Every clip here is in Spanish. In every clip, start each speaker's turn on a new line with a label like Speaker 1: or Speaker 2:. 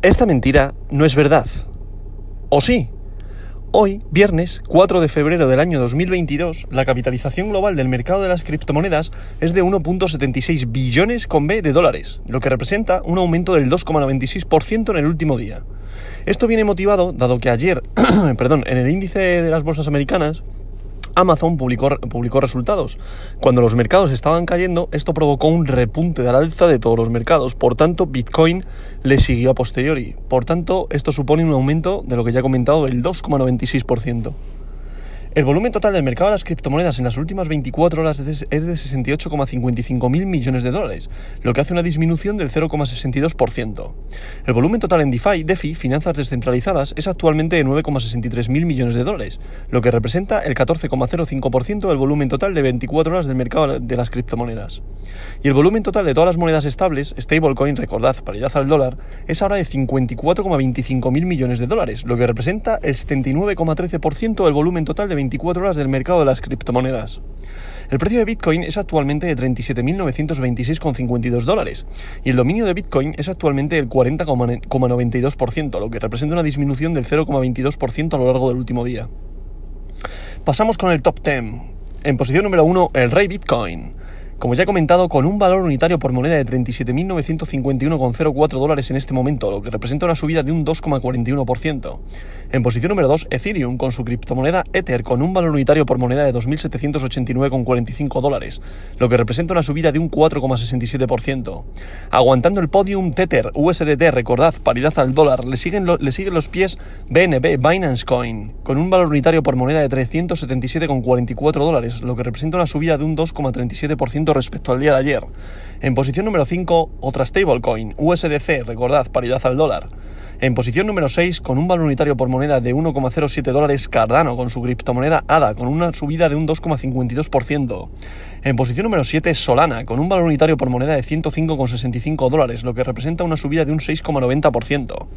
Speaker 1: Esta mentira no es verdad. ¿O sí? Hoy, viernes 4 de febrero del año 2022, la capitalización global del mercado de las criptomonedas es de 1.76 billones con B de dólares, lo que representa un aumento del 2,96% en el último día. Esto viene motivado dado que ayer, perdón, en el índice de las bolsas americanas, Amazon publicó, publicó, resultados. Cuando los mercados estaban cayendo, esto provocó un repunte de alza de todos los mercados. Por tanto, Bitcoin le siguió a posteriori. Por tanto, esto supone un aumento de lo que ya he comentado del 2,96%. El volumen total del mercado de las criptomonedas en las últimas 24 horas es de 68,55 mil millones de dólares, lo que hace una disminución del 0,62%. El volumen total en DeFi, DeFi, finanzas descentralizadas, es actualmente de 9,63 mil millones de dólares, lo que representa el 14,05% del volumen total de 24 horas del mercado de las criptomonedas. Y el volumen total de todas las monedas estables, stablecoin, recordad, paridad al dólar, es ahora de 54,25 mil millones de dólares, lo que representa el 79,13% del volumen total de 24 horas del mercado de las criptomonedas. El precio de Bitcoin es actualmente de 37.926,52 dólares y el dominio de Bitcoin es actualmente el 40,92%, lo que representa una disminución del 0,22% a lo largo del último día. Pasamos con el top 10. En posición número 1, el rey Bitcoin. Como ya he comentado, con un valor unitario por moneda de 37.951,04 dólares en este momento, lo que representa una subida de un 2,41%. En posición número 2, Ethereum, con su criptomoneda Ether, con un valor unitario por moneda de 2.789,45 dólares, lo que representa una subida de un 4,67%. Aguantando el podium Tether, USDT, recordad, paridad al dólar, le siguen, le siguen los pies BNB, Binance Coin, con un valor unitario por moneda de 377,44 dólares, lo que representa una subida de un 2,37% respecto al día de ayer. En posición número 5, otra stablecoin, USDC, recordad, paridad al dólar. En posición número 6, con un valor unitario por moneda de 1,07 dólares Cardano, con su criptomoneda ADA, con una subida de un 2,52%. En posición número 7, Solana, con un valor unitario por moneda de 105,65 dólares, lo que representa una subida de un 6,90%.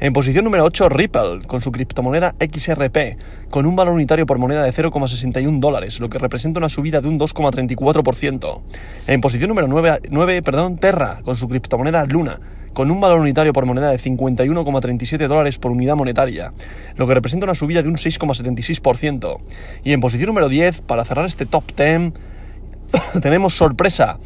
Speaker 1: En posición número 8, Ripple, con su criptomoneda XRP, con un valor unitario por moneda de 0,61 dólares, lo que representa una subida de un 2,34%. En posición número 9, 9 perdón, Terra, con su criptomoneda Luna, con un valor unitario por moneda de 51,37 dólares por unidad monetaria, lo que representa una subida de un 6,76%. Y en posición número 10, para cerrar este top 10, tenemos sorpresa.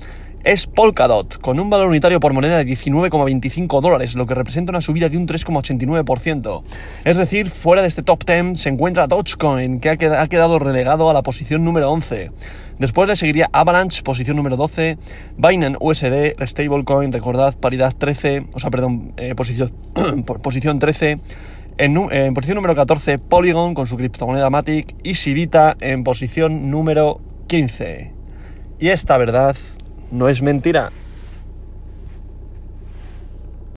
Speaker 1: Es Polkadot, con un valor unitario por moneda de 19,25 dólares, lo que representa una subida de un 3,89%. Es decir, fuera de este top 10 se encuentra Dogecoin, que ha quedado relegado a la posición número 11. Después le seguiría Avalanche, posición número 12, Binance USD, Stablecoin, recordad, paridad 13, o sea, perdón, eh, posición, posición 13. En, en, posición número 14, Polygon con su criptomoneda Matic y Sivita en posición número 15. Y esta verdad no es mentira.